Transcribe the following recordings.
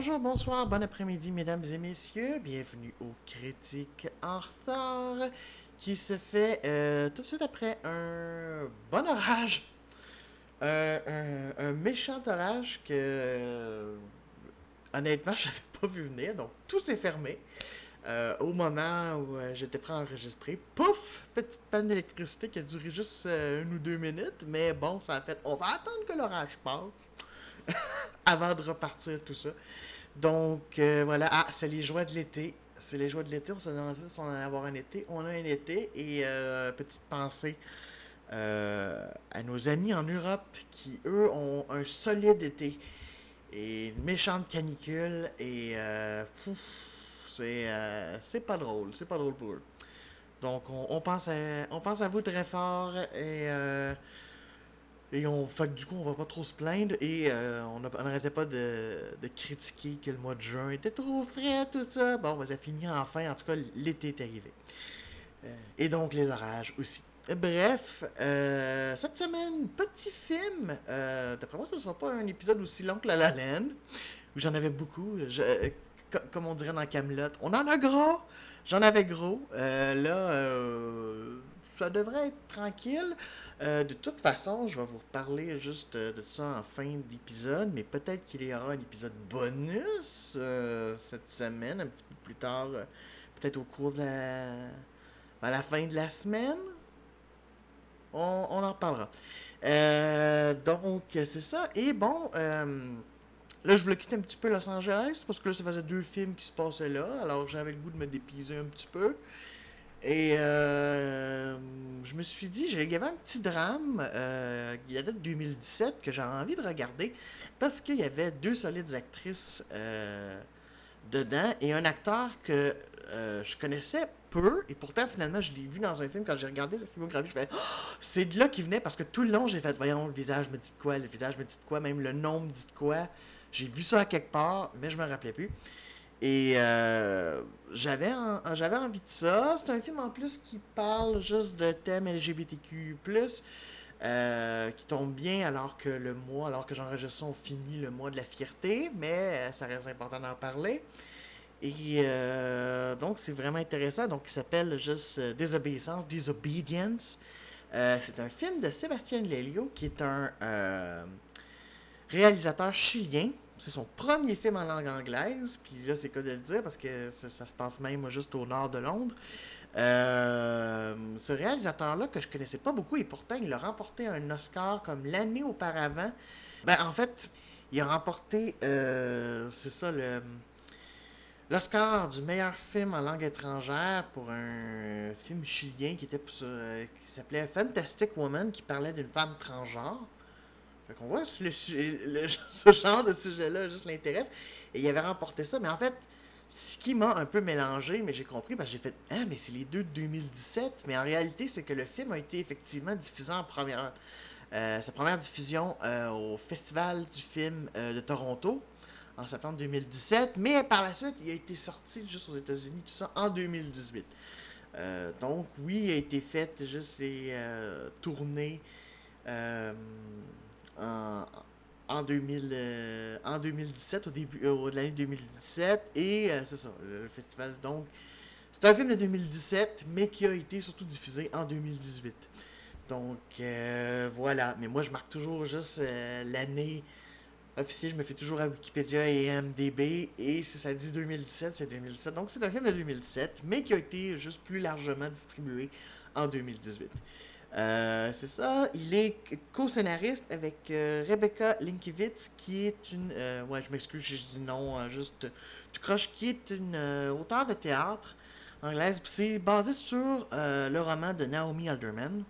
Bonjour, bonsoir, bon après-midi, mesdames et messieurs. Bienvenue au Critique en retard qui se fait euh, tout de suite après un bon orage. Euh, un, méchant orage que, euh, honnêtement, je n'avais pas vu venir. Donc, tout s'est fermé. Au moment où j'étais prêt à enregistrer, pouf, petite panne d'électricité qui a duré juste une ou deux minutes, mais bon, ça a fait, on va attendre que l'orage passe avant de repartir tout ça. Donc euh, voilà, ah, c'est les joies de l'été, c'est les joies de l'été, on s'est demandé si on allait avoir un été, on a un été, et euh, petite pensée euh, à nos amis en Europe qui, eux, ont un solide été et une méchante canicule, et c'est c'est pas drôle, c'est pas drôle pour eux. Donc on, on pense à on pense à vous très fort et et on fait que du coup on va pas trop se plaindre et euh, on n'arrêtait pas de, de critiquer que le mois de juin était trop frais tout ça. Bon, ben, ça finit enfin, en tout cas l'été est arrivé. Euh, et donc les orages aussi. Bref, euh, cette semaine, petit film. Euh, D'après moi, ce ne sera pas un épisode aussi long que La La où j'en avais beaucoup. Comme on dirait dans Camelot, on en a gros. J'en avais gros. Là, ça devrait être tranquille. Euh, de toute façon, je vais vous reparler juste euh, de ça en fin d'épisode, mais peut-être qu'il y aura un épisode bonus euh, cette semaine, un petit peu plus tard, peut-être au cours de la... à la fin de la semaine. On, en reparlera. Donc, c'est ça. Et bon, là, je voulais quitter un petit peu Los Angeles parce que là, ça faisait deux films qui se passaient là. Alors, j'avais le goût de me dépayser un petit peu. Et euh, je me suis dit, il y avait un petit drame euh, date de 2017 que j'avais envie de regarder parce qu'il y avait deux solides actrices euh, dedans et un acteur que euh, je connaissais peu et pourtant finalement je l'ai vu dans un film. Quand j'ai regardé sa filmographie je fais Oh, c'est de là qu'il venait parce que tout le long j'ai fait voyons le visage me dit de quoi le visage me dit de quoi même le nom me dit de quoi. J'ai vu ça à quelque part mais je me rappelais plus et euh, j'avais j'avais envie de ça. C'est un film en plus qui parle juste de thèmes LGBTQ+, euh, qui tombe bien alors que le mois, alors que j'enregistre ça, on finit le mois de la fierté, mais euh, ça reste important d'en parler. Et donc c'est vraiment intéressant. Donc il s'appelle juste Désobéissance, Disobedience. C'est un film de Sébastien Lelio qui est un réalisateur chilien. C'est son premier film en langue anglaise, puis là c'est quoi de le dire parce que ça, se passe même juste au nord de Londres. Euh, ce réalisateur-là que je connaissais pas beaucoup et pourtant il a remporté un Oscar comme l'année auparavant. Ben en fait, il a remporté, euh, c'est ça le l'Oscar du meilleur film en langue étrangère pour un film chilien qui était pour euh, qui s'appelait Fantastic Woman qui parlait d'une femme transgenre. Fait qu'on voit le, ce genre de sujet-là juste l'intéresse. Et il avait remporté ça. Mais en fait, ce qui m'a un peu mélangé, mais j'ai compris, j'ai fait Ah, mais c'est les deux de 2017. Mais en réalité, c'est que le film a été effectivement diffusé en première. euh, sa première diffusion euh, au Festival du film euh, de Toronto en septembre 2017. Mais par la suite, il a été sorti juste aux États-Unis, tout ça, en 2018. Euh, donc, oui, il a été fait juste les tournées en, en, 2000, euh, 2017, au début euh, de l'année 2017. Et euh, c'est ça, le, festival. Donc, c'est un film de 2017, mais qui a été surtout diffusé en 2018. Donc, voilà. Mais moi, je marque toujours juste l'année officielle. Je me fais toujours à Wikipédia et MDB. Et si ça dit 2017, c'est 2017. Donc, c'est un film de 2017, mais qui a été juste plus largement distribué en 2018. Euh, c'est ça. Il est co-scénariste avec euh, Rebecca Linkiewicz, qui est une. euh, ouais, je m'excuse, j'ai dit non, euh, juste. Tu croches, qui est une auteure de théâtre anglaise. C'est basé sur le roman de Naomi Alderman,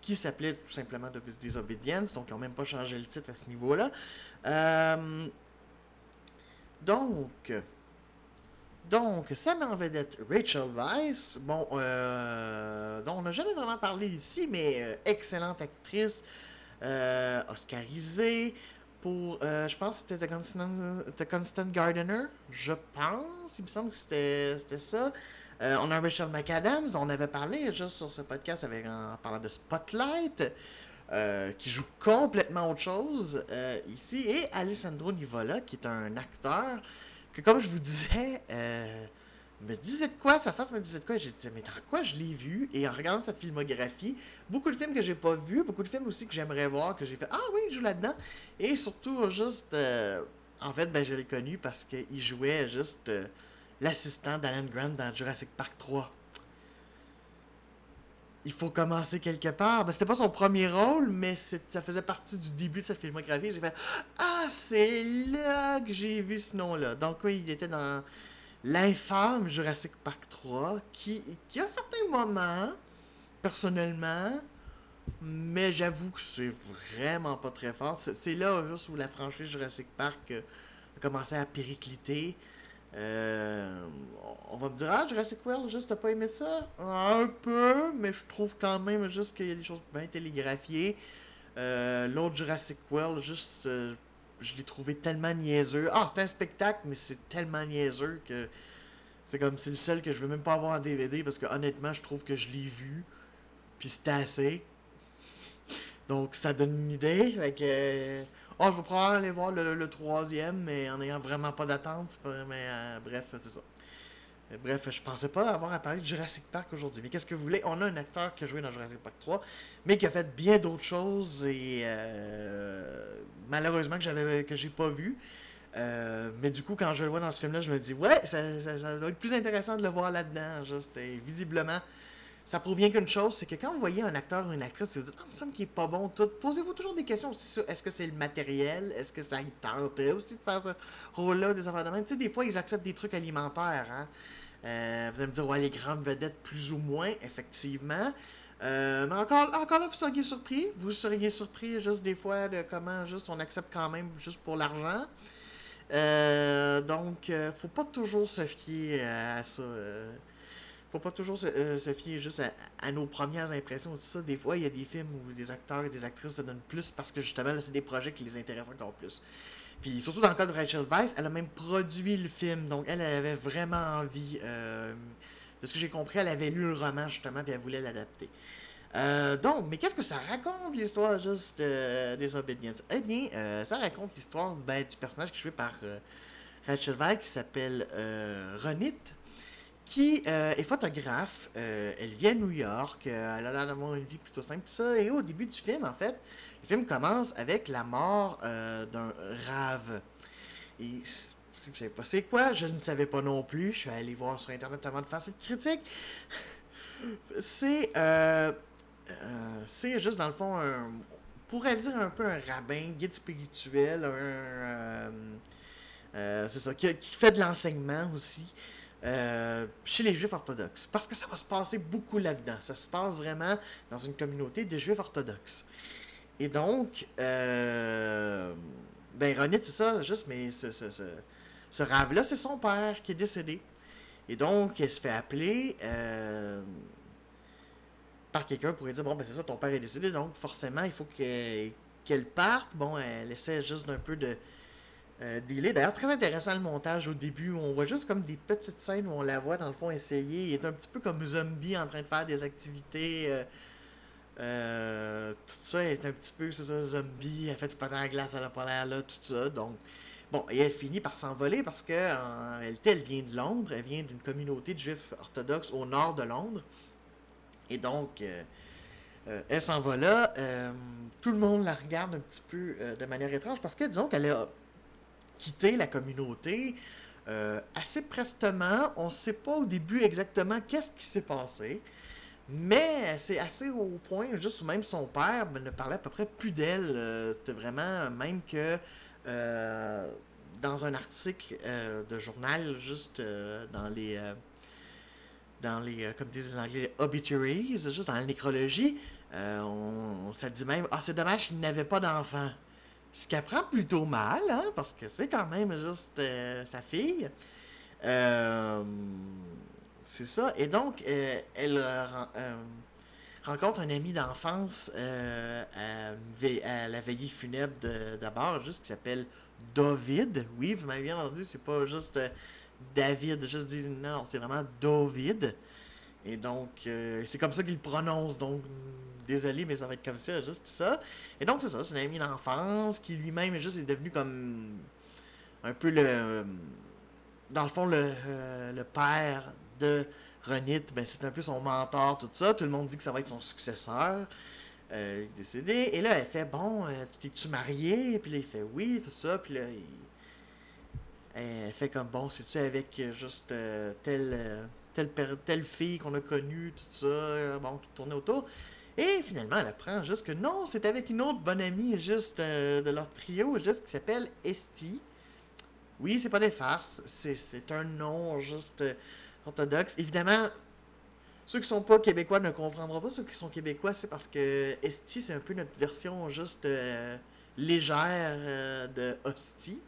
qui s'appelait tout simplement Disobedience, donc ils n'ont même pas changé le titre à ce niveau-là. Donc. Donc, ça m'en vedette Rachel Weisz, bon, euh, dont on n'a jamais vraiment parlé ici, mais euh, excellente actrice, euh, oscarisée pour, je pense que c'était The Constant, The Gardener, je pense, il me semble que c'était ça. On a Rachel McAdams, dont on avait parlé juste sur ce podcast en parlant de Spotlight. qui joue complètement autre chose ici, et Alessandro Nivola, qui est un acteur que, comme je vous disais, euh, me disait de quoi, sa face me disait de quoi, j'ai dit, mais dans quoi je l'ai vu, et en regardant sa filmographie, beaucoup de films que j'ai pas vus, beaucoup de films aussi que j'aimerais voir, que j'ai fait, ah oui, il joue là-dedans, et surtout, juste, en fait, ben, je l'ai connu parce qu'il jouait juste l'assistant d'Alan Grant dans Jurassic Park 3 il faut commencer quelque part. Ben, c'était pas son premier rôle, mais ça faisait partie du début de sa filmographie. J'ai fait Ah, c'est là que j'ai vu ce nom-là. Donc, oui, il était dans l'infâme Jurassic Park 3, qui, qui a certains moments, personnellement, mais j'avoue que c'est vraiment pas très fort. C'est là juste où la franchise Jurassic Park a commencé à péricliter. Euh, va me dire, ah, Jurassic World, juste, t'as pas aimé ça? Un peu, mais je trouve quand même juste qu'il y a des choses bien télégraphiées. Euh, L'autre Jurassic World, juste, euh, je l'ai trouvé tellement niaiseux. Ah, c'est un spectacle, mais c'est tellement niaiseux que c'est comme, c'est le seul que je veux même pas avoir en DVD parce que honnêtement, je trouve que je l'ai vu, puis c'était assez. Donc, ça donne une idée. Fait que, Oh, je vais probablement aller voir le, troisième, mais en ayant vraiment pas d'attente. Mais euh, bref, c'est ça. Euh, bref, je pensais pas avoir à parler de Jurassic Park aujourd'hui. Mais qu'est-ce que vous voulez? On a un acteur qui a joué dans Jurassic Park 3, mais qui a fait bien d'autres choses et euh, malheureusement que j'avais que j'ai pas vu. mais du coup, quand je le vois dans ce film-là, je me dis ouais, ça, ça, doit être plus intéressant de le voir là-dedans. Juste, visiblement, ça provient qu'une chose, c'est que quand vous voyez un acteur ou une actrice, vous vous dites, ah, il me semble qu'il est pas bon, tout. Posez-vous toujours des questions aussi sur est-ce que c'est le matériel, est-ce que ça y tenterait aussi de faire ce rôle-là, des affaires de même? Tu sais, des fois, ils acceptent des trucs alimentaires, hein. Euh, vous allez me dire, ouais, les grandes vedettes, plus ou moins, effectivement. Euh, mais encore, encore là, vous seriez surpris. Vous seriez surpris juste des fois de comment juste on accepte quand même juste pour l'argent. Euh, donc, faut pas toujours se fier à ça faut pas toujours se, euh, fier juste à, nos premières impressions. Tout ça. Des fois, il y a des films où des acteurs et des actrices se donnent plus parce que justement, c'est des projets qui les intéressent encore plus. Puis surtout dans le cas de Rachel Weisz, elle a même produit le film. Donc elle, avait vraiment envie. Euh, de ce que j'ai compris, elle avait lu le roman justement, puis elle voulait l'adapter. Euh, donc, mais qu'est-ce que ça raconte l'histoire juste des Obedience? Eh bien, ça raconte l'histoire ben, du personnage qui est joué par Rachel Weisz qui s'appelle Ronit qui euh, est photographe. Euh, elle vit à New York. Euh, elle a l'air d'avoir une vie plutôt simple, tout ça. Et au début du film, en fait, le film commence avec la mort d'un rave. Et si vous savez pas c'est quoi, je ne savais pas non plus. Je suis allé voir sur Internet avant de faire cette critique. C'est. c'est juste, dans le fond, un. Pourrait dire un peu un rabbin, guide spirituel, un. c'est ça, qui, fait de l'enseignement aussi. Euh, chez les juifs orthodoxes. Parce que ça va se passer beaucoup là-dedans. Ça se passe vraiment dans une communauté de juifs orthodoxes. Et donc, euh, ben Ronit, c'est ça, juste, mais ce, ce, ce, rave-là, c'est son père qui est décédé. Et donc, elle se fait appeler euh, par quelqu'un pour dire Bon, ben c'est ça, ton père est décédé, donc forcément, il faut qu'elle parte. Bon, elle essaie juste d'un peu de euh, D'ailleurs, très intéressant le montage au début. On voit juste comme des petites scènes où on la voit dans le fond essayer. Il est un petit peu comme zombie en train de faire des activités. Euh, euh, tout ça est un petit peu, c'est ça, zombie. Elle fait du patin à glace à la polaire là, tout ça. Donc, bon, et elle finit par s'envoler parce que réalité, elle vient de Londres. Elle vient d'une communauté de juifs orthodoxes au nord de Londres. Et donc, euh, elle s'en va là. tout le monde la regarde un petit peu de manière étrange parce que disons qu'elle a quitter la communauté euh, assez prestement. On ne sait pas au début exactement qu'est-ce qui s'est passé. Mais c'est assez au point, juste même son père ne parlait à peu près plus d'elle. Euh, c'était vraiment même que euh, dans un article de journal, juste dans les dans les, comme disent les anglais, obituaries, juste dans la nécrologie, on, ça dit même, ah c'est dommage qu'il n'avait pas d'enfant. Ce qu'elle prend plutôt mal, hein, parce que c'est quand même juste euh, sa fille. Euh, c'est ça. Et donc, euh, elle rencontre un ami d'enfance à, la veillée funèbre d'abord, juste qui s'appelle David. Oui, vous m'avez bien entendu, c'est pas juste David, juste dit non, c'est vraiment David. Et donc, euh, c'est comme ça qu'il prononce. Donc, désolé, mais ça va être comme ça, juste ça. Et donc, c'est ça, c'est un ami d'enfance qui lui-même juste est devenu comme un peu le. Dans le fond, le, euh, le père de Ronit, ben, c'est un peu son mentor, tout ça. Tout le monde dit que ça va être son successeur. Euh, il est décédé. Et là, elle fait Bon, euh, t'es-tu marié? Puis là, il fait Oui, tout ça. Puis là, il... elle fait comme Bon, c'est-tu avec euh, juste euh, telle, telle, fille qu'on a connue, tout ça, euh, bon, qui tournait autour. Et finalement, elle apprend juste que non, c'est avec une autre bonne amie, juste euh, de leur trio, juste qui s'appelle Esti. Oui, c'est pas des farces, c'est, un nom juste euh, orthodoxe. Évidemment, ceux qui sont pas québécois ne comprendront pas. Ceux qui sont québécois, c'est parce que Esti, c'est un peu notre version juste légère de Hostie.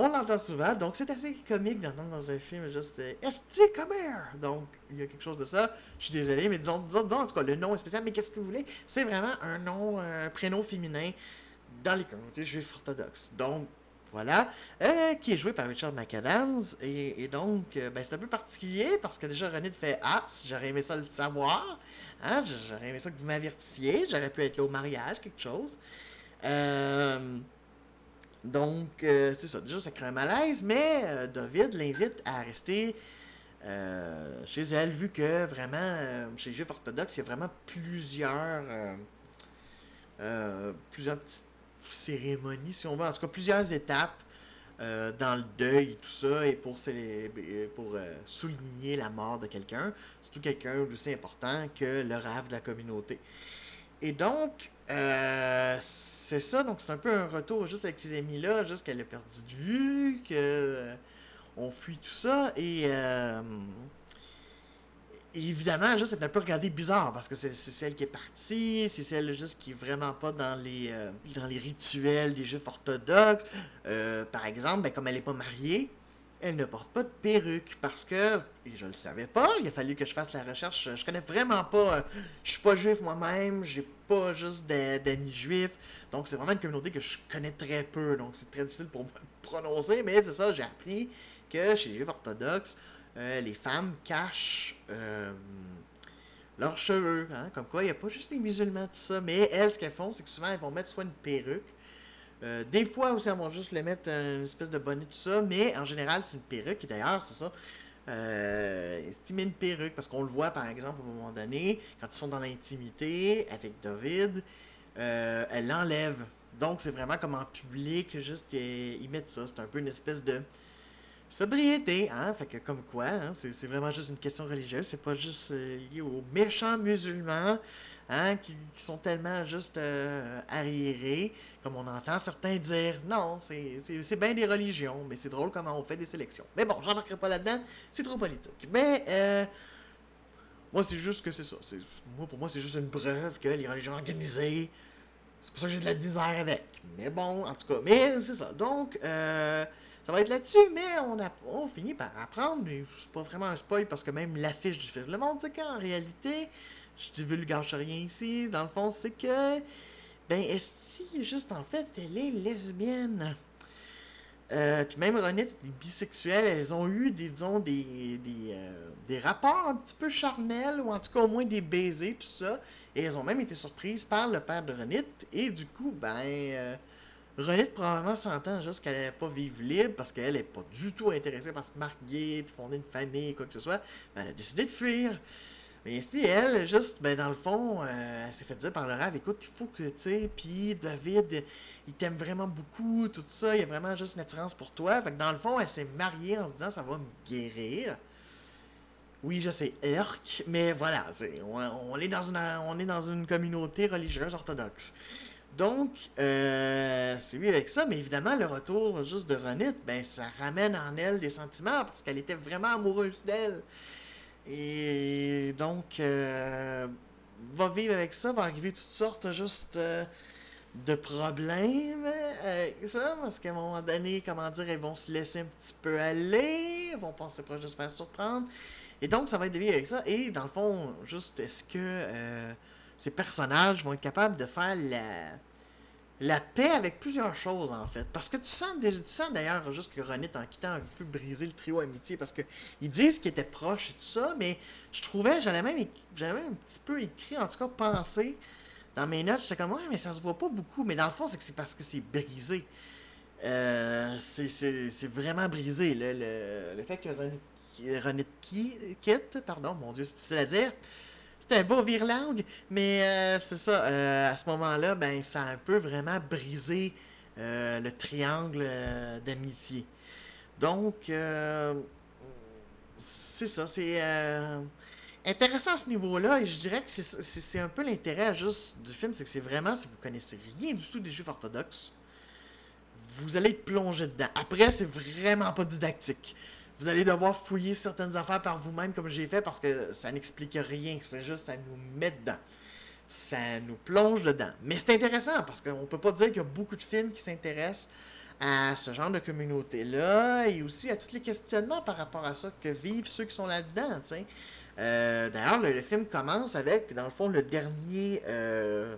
On l'entend souvent, donc c'est assez comique d'entendre dans un film juste euh, Esti! Donc, il y a quelque chose de ça. Je suis désolé, mais disons, disons, disons, en tout cas, le nom est spécial, mais qu'est-ce que vous voulez? C'est vraiment un nom, un prénom féminin dans les communautés juives orthodoxes. Donc, voilà. Euh, qui est joué par Richard McAdams. Et, donc, euh, ben, c'est un peu particulier parce que déjà, René fait Ah, j'aurais aimé ça le savoir. Hein, j'aurais aimé ça que vous m'avertissiez. J'aurais pu être là au mariage, quelque chose. Euh, donc, euh, c'est ça. Déjà, ça crée un malaise. Mais euh, David l'invite à rester euh, chez elle, vu que vraiment, chez les Juifs orthodoxes, il y a vraiment plusieurs. plusieurs petites cérémonies, si on veut. En tout cas, plusieurs étapes dans le deuil et tout ça, et pour, célébrer- pour souligner la mort de quelqu'un, surtout quelqu'un d'aussi important que le rave de la communauté. Et donc, euh, c'est ça, donc c'est un peu un retour juste avec ces amis-là, juste qu'elle a perdu de vue, que euh, on fuit tout ça, et, euh, évidemment, juste c'est un peu regardé bizarre, parce que c'est celle qui est partie, c'est celle juste qui est vraiment pas dans les, dans les rituels des juifs orthodoxes. Par exemple, ben, comme elle n'est pas mariée, elle ne porte pas de perruque parce que, et je le savais pas, il a fallu que je fasse la recherche, je connais vraiment pas, je suis pas juif moi-même, j'ai pas juste d'a- d'amis juifs, donc c'est vraiment une communauté que je connais très peu, donc c'est très difficile pour moi de prononcer, mais c'est ça, j'ai appris que chez les juifs orthodoxes, euh, les femmes cachent euh, leurs cheveux, hein, comme quoi il n'y a pas juste les musulmans, tout ça, mais elles, ce qu'elles font, c'est que souvent elles vont mettre soit une perruque, euh, des fois aussi, elles vont juste le mettre une espèce de bonnet, tout ça, mais en général, c'est une perruque. Et d'ailleurs, c'est ça. Euh, une perruque, parce qu'on le voit par exemple un moment donné, quand ils sont dans l'intimité avec David, euh, elle l'enlève. Donc, c'est vraiment comme en public, juste euh, ils mettent ça. C'est un peu une espèce de sobriété, hein. Fait que, comme quoi, hein, c'est c'est vraiment juste une question religieuse. C'est pas juste euh, lié aux méchants musulmans, hein, qui, sont tellement juste euh, arriérés, comme on entend certains dire. Non, c'est bien des religions, mais c'est drôle comment on fait des sélections. Mais bon, j'embarquerai pas là-dedans, c'est trop politique. Mais, euh, moi, c'est juste que c'est ça. Moi, pour moi, c'est juste une preuve que les religions organisées, c'est pour ça que j'ai de la misère avec. Mais bon, en tout cas, mais c'est ça. Donc, euh, ça va être là-dessus, mais on, a, on finit par apprendre. et C'est pas vraiment un spoil parce que même l'affiche du film le monde, c'est qu'en réalité, je divulgage rien ici. Dans le fond, c'est que, ben, Esti, juste en fait, elle est lesbienne. Euh, puis même Ronette est bisexuelle, elles ont eu des, disons, des, des, euh, des rapports un petit peu charnels, ou en tout cas au moins des baisers, tout ça. Et elles ont même été surprises par le père de Ronette. Et du coup, ben, euh, Ronette probablement s'entend juste qu'elle n'allait pas vivre libre parce qu'elle n'est pas du tout intéressée par se marier, puis fonder une famille, quoi que ce soit. Ben, elle a décidé de fuir. Mais c'était elle, juste, ben, dans le fond, euh, elle s'est fait dire par le rêve, écoute, il faut que, tu sais, puis David, il t'aime vraiment beaucoup, tout ça, il y a vraiment juste une attirance pour toi. Fait que dans le fond, elle s'est mariée en se disant, ça va me guérir. Oui, je sais, Erk, mais voilà, on, on est dans une, on est dans une communauté religieuse orthodoxe. Donc, euh, c'est oui avec ça, mais évidemment, le retour juste de Ronit, ben, ça ramène en elle des sentiments parce qu'elle était vraiment amoureuse d'elle. Et donc, euh, va vivre avec ça, va arriver toutes sortes juste euh, de problèmes avec ça, parce qu'à un moment donné, comment dire, elles vont se laisser un petit peu aller, elles vont penser proche de se faire surprendre. Et donc, ça va être de vivre avec ça. Et dans le fond, juste, est-ce que euh, ces personnages vont être capables de faire la la paix avec plusieurs choses, en fait. Parce que tu sens, tu sens d'ailleurs juste que Ronit, en quittant, un peu brisé le trio amitié. Parce que ils disent qu'ils étaient proches et tout ça, mais je trouvais, j'avais même, même un petit peu écrit, en tout cas pensé dans mes notes. J'étais comme, ouais, mais ça se voit pas beaucoup. Mais dans le fond, c'est que c'est parce que c'est brisé. Euh, c'est vraiment brisé. Le, le, fait que Ronit, quitte, pardon, mon Dieu, c'est difficile à dire c'est un beau virlangue, mais euh, c'est ça. Euh, à ce moment-là, ben, ça a un peu vraiment brisé euh, le triangle d'amitié. Donc, c'est ça. C'est intéressant à ce niveau-là. Et je dirais que c'est un peu l'intérêt juste du film, c'est que c'est vraiment, si vous connaissez rien du tout des juifs orthodoxes, vous allez être plongé dedans. Après, c'est vraiment pas didactique. Vous allez devoir fouiller certaines affaires par vous-même comme j'ai fait parce que ça n'explique rien. C'est juste ça nous met dedans. Ça nous plonge dedans. Mais c'est intéressant parce qu'on peut pas dire qu'il y a beaucoup de films qui s'intéressent à ce genre de communauté-là et aussi à tous les questionnements par rapport à ça que vivent ceux qui sont là-dedans. Euh, D'ailleurs, le, film commence avec, dans le fond, le dernier euh,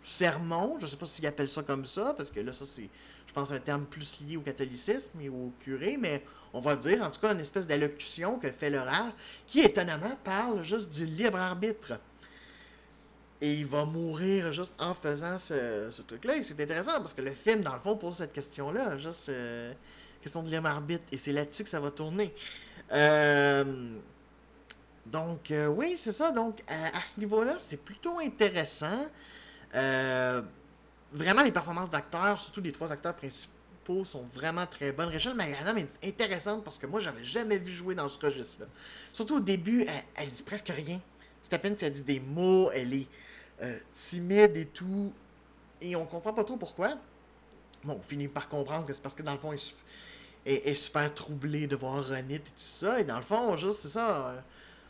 sermon. Je sais pas s'ils appellent ça comme ça, parce que là, ça, c'est je pense, un terme plus lié au catholicisme et au curé, mais on va dire, en tout cas, une espèce d'allocution que fait l'horaire, qui étonnamment parle juste du libre arbitre. Et il va mourir juste en faisant ce, truc-là. Et c'est intéressant parce que le film, dans le fond, pose cette question-là, juste euh, question de libre arbitre. Et c'est là-dessus que ça va tourner. Euh, donc, euh, oui, c'est ça. Donc, à, à ce niveau-là, c'est plutôt intéressant. Euh, vraiment, les performances d'acteurs, surtout les trois acteurs principaux, sont vraiment très bonnes. Rachel McAdam est intéressante parce que moi, j'avais jamais vu jouer dans ce registre-là. Surtout au début, elle, dit presque rien. C'est à peine si elle dit des mots, elle est euh, timide et tout. Et on comprend pas trop pourquoi. Bon, on finit par comprendre que c'est parce que dans le fond, elle est, super troublée de voir Ronit et tout ça. Et dans le fond, juste, c'est ça. Euh,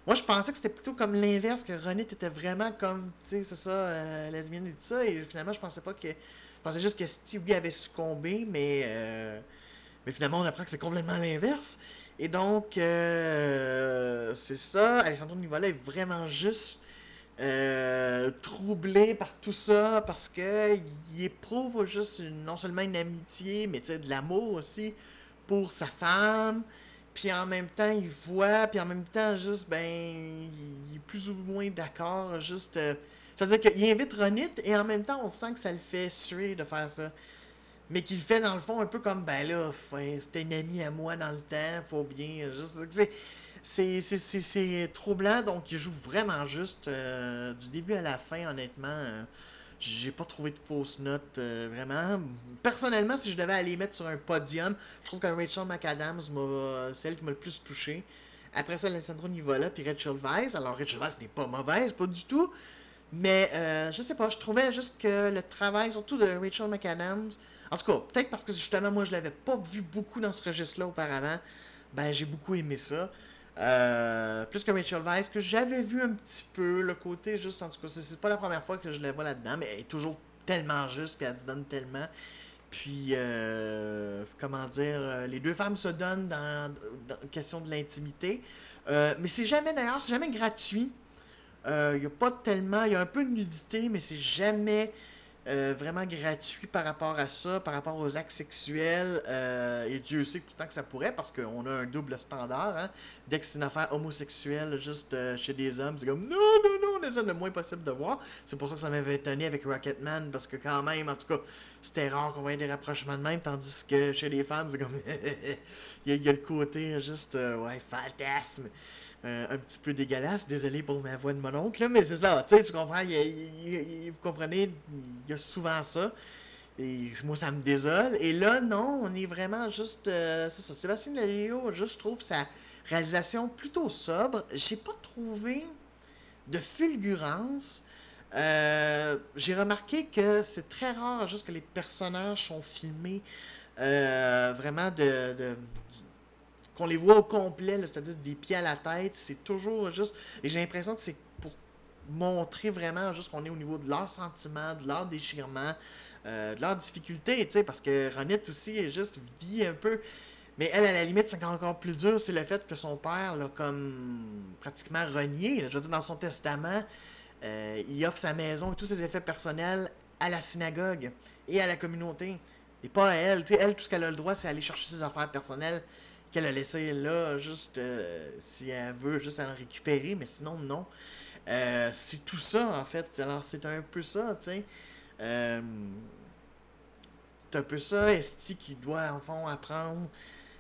moi, je pensais que c'était plutôt comme l'inverse, que Ronit était vraiment comme, tu sais, c'est ça, euh, lesbienne et tout ça. Et finalement, je pensais pas que. Je pensais juste que Stevie avait succombé, mais. Euh, mais finalement, on apprend que c'est complètement l'inverse. Et donc, euh, c'est ça. Alessandro Nivola est vraiment juste troublé par tout ça parce que il éprouve juste non seulement une amitié, mais de l'amour aussi pour sa femme puis en même temps, il voit, puis en même temps, juste, ben, il est plus ou moins d'accord, juste... Euh, c'est-à-dire qu'il invite Ronit, et en même temps, on sent que ça le fait suer de faire ça. Mais qu'il fait, dans le fond, un peu comme, ben là, c'était une amie à moi dans le temps, faut bien... Juste, c'est troublant, donc il joue vraiment juste, euh, du début à la fin, honnêtement... Euh, j'ai pas trouvé de fausses notes, euh, vraiment. Personnellement, si je devais aller mettre sur un podium, je trouve que Rachel McAdams, m'a celle qui m'a le plus touché. Après ça, Alessandro Nivola, puis Rachel Weisz. Alors, Rachel Weisz n'est pas mauvaise, pas du tout. Mais, euh, je sais pas, je trouvais juste que le travail, surtout de Rachel McAdams, en tout cas, peut-être parce que justement, moi, je l'avais pas vu beaucoup dans ce registre-là auparavant, ben, j'ai beaucoup aimé ça. Euh, plus que Rachel Weisz, que j'avais vu un petit peu, le côté juste, en tout cas, c'est pas la première fois que je la vois là-dedans, mais elle est toujours tellement juste, puis elle se donne tellement. Puis, euh, comment dire, euh, les deux femmes se donnent dans, question de l'intimité. mais c'est jamais, d'ailleurs, c'est jamais gratuit. Il n'y a pas tellement, il y a un peu de nudité, mais c'est jamais euh, vraiment gratuit par rapport à ça, par rapport aux actes sexuels. Euh, et Dieu sait pourtant que ça pourrait, parce qu'on a un double standard. Hein. Dès que c'est une affaire homosexuelle, juste euh, chez des hommes, c'est comme non, non, non, on essaie le moins possible de voir. C'est pour ça que ça m'avait étonné avec Rocketman, parce que quand même, en tout cas, c'était rare qu'on voyait des rapprochements de même, tandis que chez les femmes, c'est comme. il, y a, le côté juste, ouais, fantasme. Euh, un petit peu dégueulasse. Désolé pour ma voix de mon oncle, mais c'est ça. Tu comprends, vous comprenez, il y a souvent ça. Et moi, ça me désole. Et là, non, on est vraiment juste. Euh, c'est ça. Sébastien Lalio, je trouve sa réalisation plutôt sobre. J'ai pas trouvé de fulgurance. Euh, j'ai remarqué que c'est très rare juste que les personnages sont filmés vraiment de, qu'on les voit au complet, c'est-à-dire des pieds à la tête, c'est toujours juste. Et j'ai l'impression que c'est pour montrer vraiment juste qu'on est au niveau de leurs sentiments, de leur déchirement, euh, de leurs difficultés, tu sais, parce que Ronette aussi est juste vit un peu. Mais elle, à la limite, c'est encore plus dur, c'est le fait que son père comme pratiquement renié. je veux dire, dans son testament, euh, il offre sa maison et tous ses effets personnels à la synagogue et à la communauté. Et pas à elle. Elle, tout ce qu'elle a le droit, c'est aller chercher ses affaires personnelles qu'elle a laissées là, juste euh, si elle veut, juste en récupérer, mais sinon, non. Euh, c'est tout ça, en fait. Alors, c'est un peu ça, tu sais. Euh, c'est un peu ça, Esti, qui doit, en fond, apprendre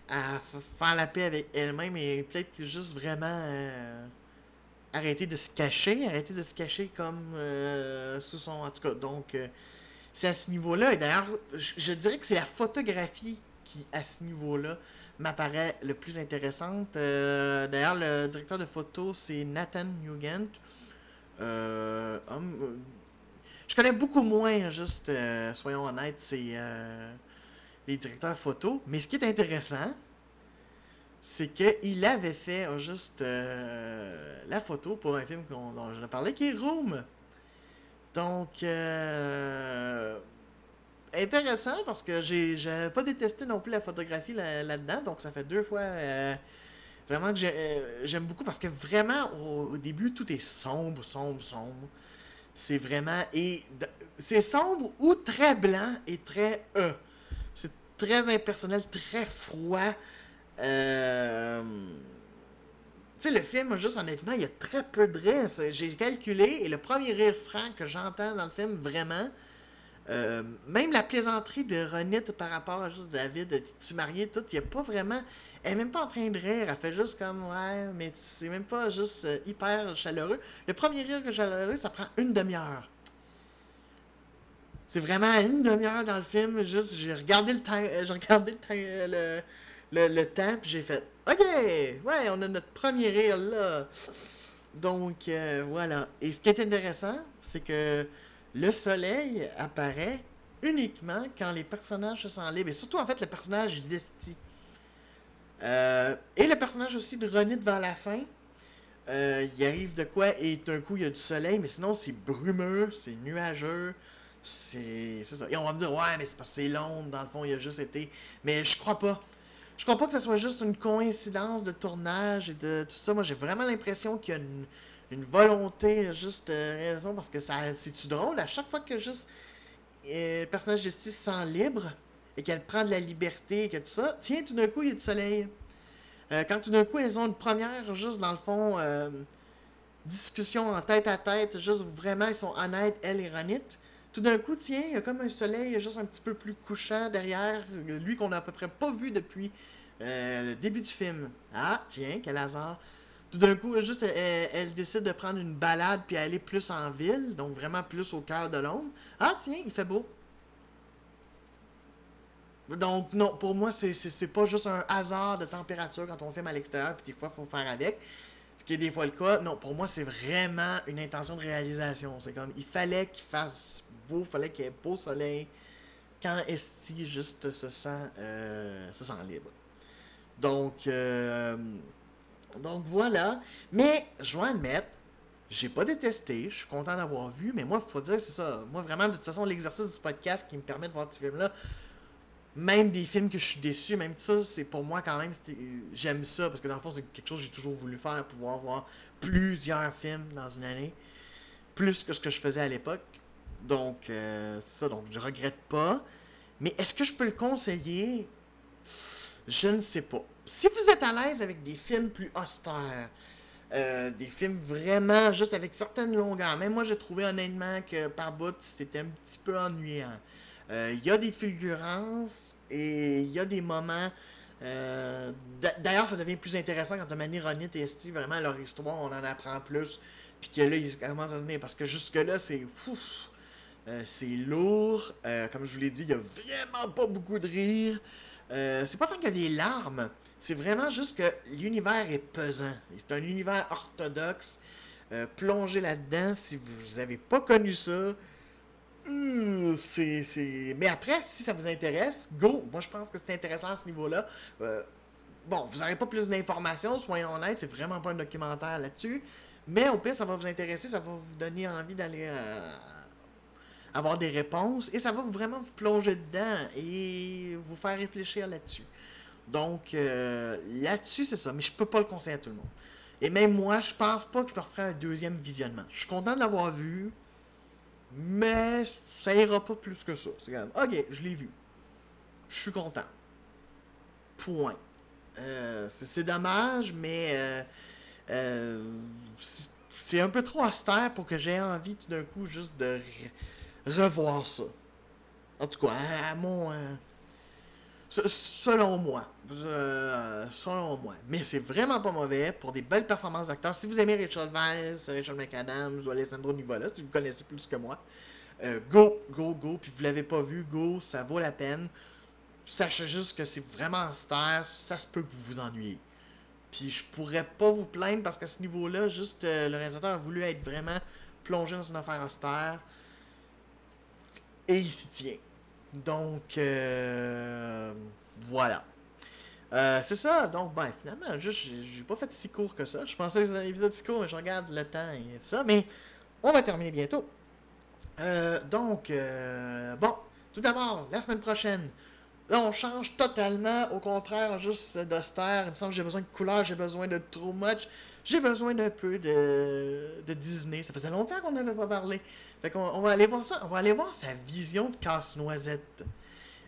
à faire la paix avec elle-même et peut-être juste vraiment arrêter de se cacher, arrêter de se cacher comme sous son. En tout cas, donc, c'est à ce niveau-là. Et d'ailleurs, je, dirais que c'est la photographie qui, à ce niveau-là, m'apparaît le plus intéressante. d'ailleurs, le directeur de photo, c'est Nathan Nugent. Euh, je connais beaucoup moins, juste, euh, soyons honnêtes, c'est euh, les directeurs photo. Mais ce qui est intéressant, c'est qu'il avait fait juste la photo pour un film dont je parlé, qui est Room. Donc, intéressant parce que j'ai pas détesté non plus la photographie là-dedans. donc, ça fait deux fois Vraiment que euh, j'aime beaucoup parce que vraiment, au, début, tout est sombre, sombre, sombre. C'est vraiment. Et c'est sombre ou très blanc et très E. C'est très impersonnel, très froid. Euh, tu sais, le film, juste honnêtement, il y a très peu de rire. J'ai calculé et le premier rire franc que j'entends dans le film, vraiment, euh, même la plaisanterie de Ronit par rapport à juste David, tu marié, tout, il n'y a pas vraiment. Elle est même pas en train de rire, elle fait juste comme ouais, mais c'est même pas juste euh, hyper chaleureux. Le premier rire que chaleureux, ça prend une demi-heure. C'est vraiment une demi-heure dans le film, juste j'ai regardé le temps, euh, j'ai regardé le, le, le, temps, puis j'ai fait OK, ouais, on a notre premier rire là. Donc voilà. Et ce qui est intéressant, c'est que le soleil apparaît uniquement quand les personnages se sentent libres. Et surtout, en fait, le personnage d'Esti. Euh, et le personnage aussi de Ronit vers la fin. Euh, il arrive de quoi et d'un coup il y a du soleil, mais sinon c'est brumeux, c'est nuageux, c'est ça. Et on va me dire, ouais, mais c'est parce que c'est dans le fond, il a juste été. Mais je crois pas. Je crois pas que ce soit juste une coïncidence de tournage et de tout ça. Moi, j'ai vraiment l'impression qu'il y a une, une volonté, juste euh, raison, parce que ça c'est-tu drôle, à chaque fois que juste euh, le personnage de justice se sent libre et qu'elle prend de la liberté et que tout ça, tiens, tout d'un coup, il y a du soleil. Euh, quand tout d'un coup, elles ont une première, juste dans le fond, discussion en tête à tête, juste vraiment, ils sont honnêtes, elle et Ronit. Tout d'un coup, tiens, il y a comme un soleil juste un petit peu plus couchant derrière, lui qu'on a à peu près pas vu depuis le début du film. Ah, tiens, quel hasard tout d'un coup, juste, elle, décide de prendre une balade puis aller plus en ville, donc vraiment plus au cœur de Londres. Ah, tiens, il fait beau. Donc, non, pour moi, c'est pas juste un hasard de température quand on filme à l'extérieur, puis des fois, il faut faire avec. Ce qui est des fois le cas. Non, pour moi, c'est vraiment une intention de réalisation. C'est comme, il fallait qu'il fasse beau, fallait qu'il y ait beau soleil quand Esti juste se sent, euh, se sent libre. Donc, euh, donc voilà. Mais je dois admettre, j'ai pas détesté, je suis content d'avoir vu, mais moi, faut dire que c'est ça. Moi, vraiment, de toute façon, l'exercice du podcast qui me permet de voir ces films-là, même des films que je suis déçu, même ça, c'est pour moi quand même, j'aime ça, parce que dans le fond, c'est quelque chose que j'ai toujours voulu faire, pouvoir voir plusieurs films dans une année, plus que ce que je faisais à l'époque. Donc, euh, c'est ça, donc je regrette pas. Mais est-ce que je peux le conseiller? Je ne sais pas si vous êtes à l'aise avec des films plus austères, euh, des films vraiment juste avec certaines longueurs, même moi j'ai trouvé honnêtement que par bout c'était un petit peu ennuyant. Euh, il y a des fulgurances et il y a des moments. Euh, d'ailleurs, ça devient plus intéressant quand a Ronit et Steve, vraiment leur histoire, on en apprend plus. Puis que là, ils commencent à venir. Parce que jusque-là, c'est. c'est lourd. comme je vous l'ai dit, il n'y a vraiment pas beaucoup de rire. c'est pas tant qu'il y a des larmes, c'est vraiment juste que l'univers est pesant. C'est un univers orthodoxe. Euh, plongez là-dedans si vous n'avez pas connu ça. Hmm, c'est, Mais après, si ça vous intéresse, go! Moi, je pense que c'est intéressant à ce niveau-là. Euh, bon, vous n'aurez pas plus d'informations, soyons honnêtes, c'est vraiment pas un documentaire là-dessus. Mais au pire, ça va vous intéresser, ça va vous donner envie d'aller euh, avoir des réponses et ça va vraiment vous plonger dedans et vous faire réfléchir là-dessus. Donc, euh, là-dessus, c'est ça. Mais je peux pas le conseiller à tout le monde. Et même moi, je pense pas que je peux refaire un deuxième visionnement. Je suis content de l'avoir vu. Mais ça ira pas plus que ça. C'est comme, ok, je l'ai vu. Je suis content. Point. Euh, c'est dommage, mais euh, c'est un peu trop austère pour que j'ai envie tout d'un coup juste de revoir ça. En tout cas, à mon. Selon moi. selon moi. Mais c'est vraiment pas mauvais pour des belles performances d'acteurs. Si vous aimez Rachel Weisz, Rachel McAdams ou Alessandro Nivola, si vous connaissez plus que moi, go, go, go. Puis vous l'avez pas vu, go, ça vaut la peine. Sachez juste que c'est vraiment austère, ça se peut que vous vous ennuyez. Puis je pourrais pas vous plaindre parce qu'à ce niveau-là, juste euh, le réalisateur a voulu être vraiment plongé dans une affaire austère. Et il s'y tient. Donc, euh, voilà. Euh, c'est ça, donc, ben, finalement, juste, j'ai pas fait si court que ça. Je pensais que c'était un si court, mais je regarde le temps et ça. Mais on va terminer bientôt. donc, bon, tout d'abord, la semaine prochaine, Là, on change totalement, au contraire, juste d'austère. Il me semble que j'ai besoin de couleur, j'ai besoin de trop much. J'ai besoin d'un peu de, de Disney. Ça faisait longtemps qu'on n'avait pas parlé. Fait qu'on on va aller voir ça. On va aller voir sa vision de Casse-Noisette.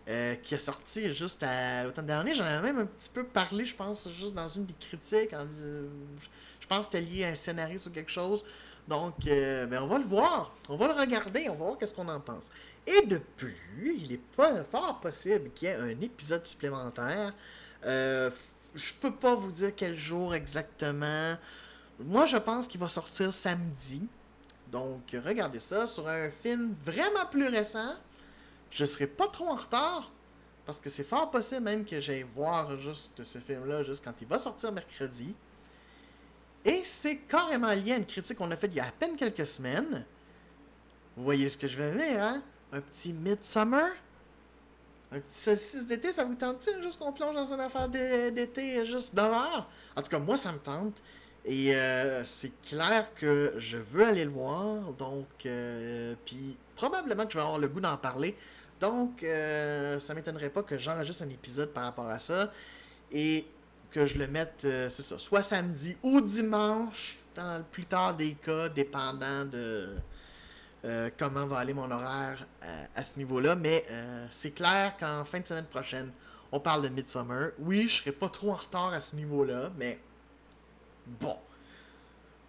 Euh, qui est sorti juste à l'automne dernier. J'en avais même un petit peu parlé, je pense, juste dans une des critiques. Je pense que c'était lié à un scénario ou quelque chose. Donc, euh, ben, on va le voir. On va le regarder. On va voir qu'est-ce qu'on en pense. Et de plus, il est pas fort possible qu'il y ait un épisode supplémentaire. Euh, je peux pas vous dire quel jour exactement. Moi, je pense qu'il va sortir samedi. Donc, regardez ça sur un film vraiment plus récent. Je serai pas trop en retard. Parce que c'est fort possible même que j'aille voir juste ce film-là, juste quand il va sortir mercredi. Et c'est carrément lié à une critique qu'on a faite il y a à peine quelques semaines. Vous voyez ce que je veux dire, hein? un petit Midsummer? Un petit saucisse d'été, ça vous tente-tu? Juste qu'on plonge dans une affaire d'été juste d'horreur? En tout cas, moi, ça me tente. Et euh, c'est clair que je veux aller le voir. Donc, euh, puis probablement que je vais avoir le goût d'en parler. Donc, euh, ça m'étonnerait pas que j'enregistre un épisode par rapport à ça. Et que je le mette, c'est ça, soit samedi ou dimanche, dans le plus tard des cas, dépendant de, euh, comment va aller mon horaire euh, à, ce niveau-là. Mais euh, c'est clair qu'en fin de semaine prochaine, on parle de Midsummer. Oui, je serai pas trop en retard à ce niveau-là, mais bon.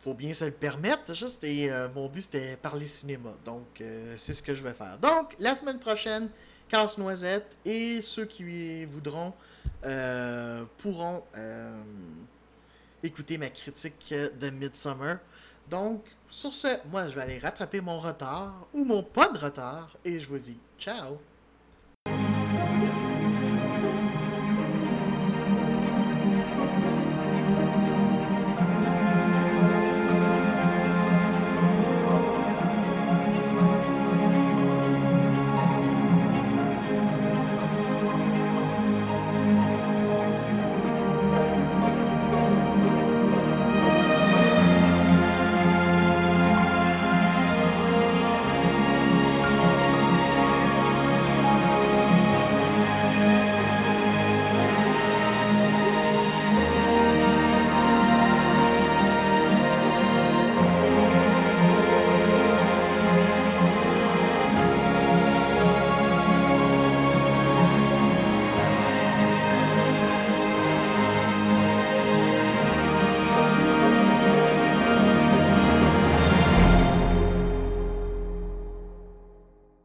Faut bien se le permettre, juste, et mon but c'était parler cinéma. Donc, c'est ce que je vais faire. Donc, la semaine prochaine, Casse-Noisette, et ceux qui voudront pourront écouter ma critique de Midsummer. Donc, sur ce, moi, je vais aller rattraper mon retard ou mon pas de retard et je vous dis ciao.